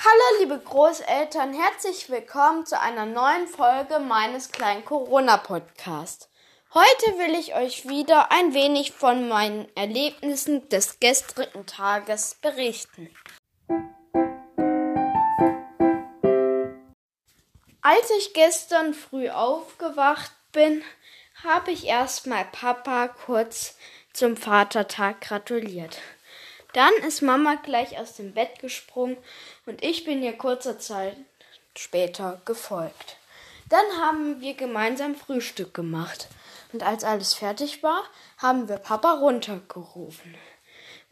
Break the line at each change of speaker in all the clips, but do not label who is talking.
Hallo liebe Großeltern, herzlich willkommen zu einer neuen Folge meines kleinen Corona-Podcasts. Heute will ich euch wieder ein wenig von meinen Erlebnissen des gestrigen Tages berichten. Als ich gestern früh aufgewacht bin, habe ich erstmal Papa kurz zum Vatertag gratuliert. Dann ist Mama gleich aus dem Bett gesprungen und ich bin ihr kurzer Zeit später gefolgt. Dann haben wir gemeinsam Frühstück gemacht. Und als alles fertig war, haben wir Papa runtergerufen.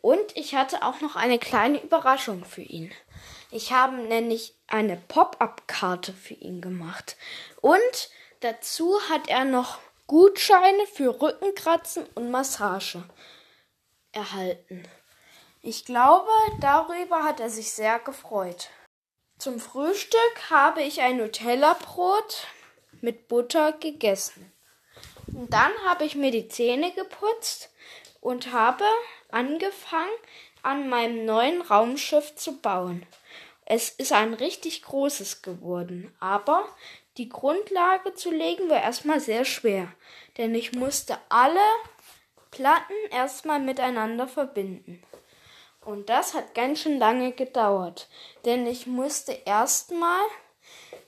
Und ich hatte auch noch eine kleine Überraschung für ihn. Ich habe nämlich eine Pop-up-Karte für ihn gemacht. Und dazu hat er noch Gutscheine für Rückenkratzen und Massage erhalten. Ich glaube, darüber hat er sich sehr gefreut. Zum Frühstück habe ich ein Nutella-Brot mit Butter gegessen. Und dann habe ich mir die Zähne geputzt und habe angefangen, an meinem neuen Raumschiff zu bauen. Es ist ein richtig großes geworden, aber die Grundlage zu legen war erstmal sehr schwer, denn ich musste alle Platten erstmal miteinander verbinden. Und das hat ganz schön lange gedauert, denn ich musste erstmal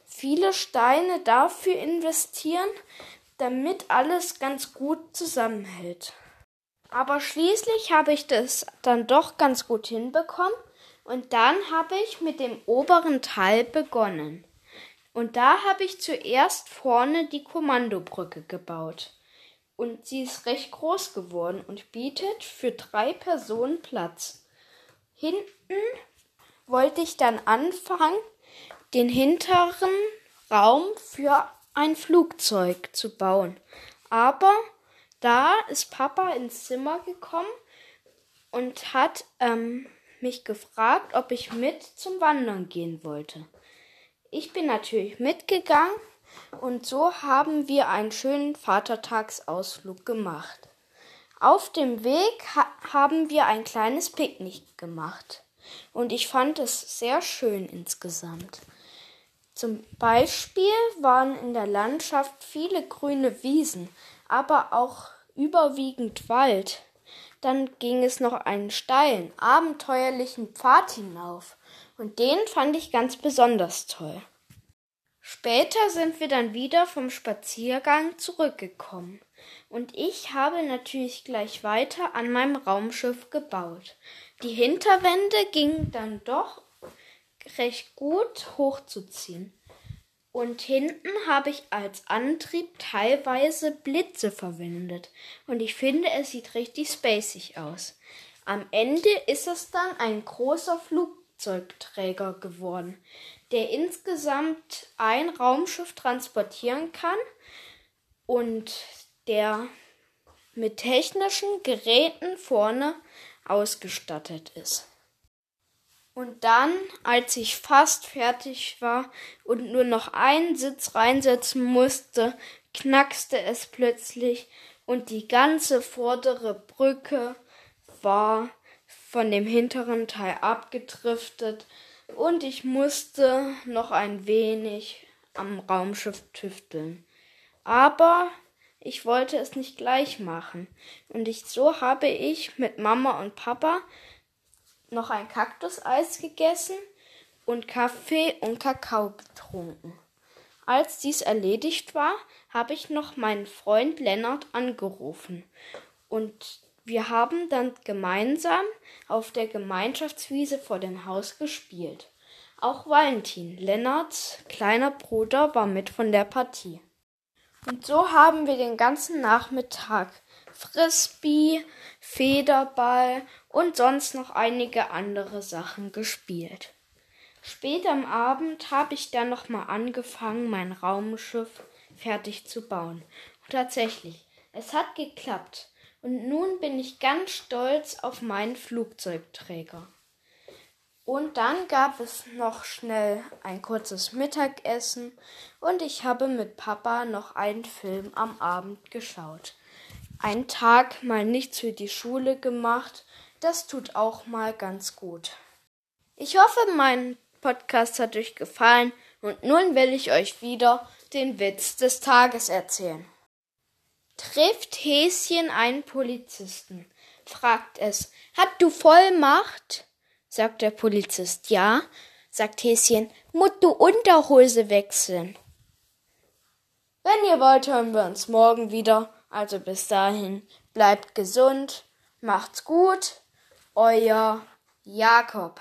viele Steine dafür investieren, damit alles ganz gut zusammenhält. Aber schließlich habe ich das dann doch ganz gut hinbekommen und dann habe ich mit dem oberen Teil begonnen. Und da habe ich zuerst vorne die Kommandobrücke gebaut. Und sie ist recht groß geworden und bietet für drei Personen Platz. Hinten wollte ich dann anfangen, den hinteren Raum für ein Flugzeug zu bauen. Aber da ist Papa ins Zimmer gekommen und hat ähm, mich gefragt, ob ich mit zum Wandern gehen wollte. Ich bin natürlich mitgegangen und so haben wir einen schönen Vatertagsausflug gemacht. Auf dem Weg ha haben wir ein kleines Picknick gemacht und ich fand es sehr schön insgesamt. Zum Beispiel waren in der Landschaft viele grüne Wiesen, aber auch überwiegend Wald. Dann ging es noch einen steilen, abenteuerlichen Pfad hinauf, und den fand ich ganz besonders toll. Später sind wir dann wieder vom Spaziergang zurückgekommen und ich habe natürlich gleich weiter an meinem Raumschiff gebaut. Die Hinterwände gingen dann doch recht gut hochzuziehen. Und hinten habe ich als Antrieb teilweise Blitze verwendet. Und ich finde, es sieht richtig spacig aus. Am Ende ist es dann ein großer Flugzeugträger geworden, der insgesamt ein Raumschiff transportieren kann. Und der mit technischen Geräten vorne ausgestattet ist. Und dann, als ich fast fertig war und nur noch einen Sitz reinsetzen musste, knackste es plötzlich und die ganze vordere Brücke war von dem hinteren Teil abgedriftet und ich musste noch ein wenig am Raumschiff tüfteln. Aber ich wollte es nicht gleich machen. Und ich, so habe ich mit Mama und Papa noch ein Kaktuseis gegessen und Kaffee und Kakao getrunken. Als dies erledigt war, habe ich noch meinen Freund Lennart angerufen und wir haben dann gemeinsam auf der Gemeinschaftswiese vor dem Haus gespielt. Auch Valentin, Lennarts kleiner Bruder, war mit von der Partie. Und so haben wir den ganzen Nachmittag Frisbee, Federball und sonst noch einige andere Sachen gespielt. Spät am Abend habe ich dann nochmal angefangen, mein Raumschiff fertig zu bauen. Und tatsächlich, es hat geklappt. Und nun bin ich ganz stolz auf meinen Flugzeugträger. Und dann gab es noch schnell ein kurzes Mittagessen und ich habe mit Papa noch einen Film am Abend geschaut. Ein Tag mal nichts für die Schule gemacht, das tut auch mal ganz gut. Ich hoffe, mein Podcast hat euch gefallen und nun will ich euch wieder den Witz des Tages erzählen. Trifft Häschen einen Polizisten, fragt es, hat du Vollmacht? Sagt der Polizist, ja, sagt Häschen, musst du Unterhose wechseln. Wenn ihr wollt, hören wir uns morgen wieder. Also bis dahin, bleibt gesund, macht's gut, euer Jakob.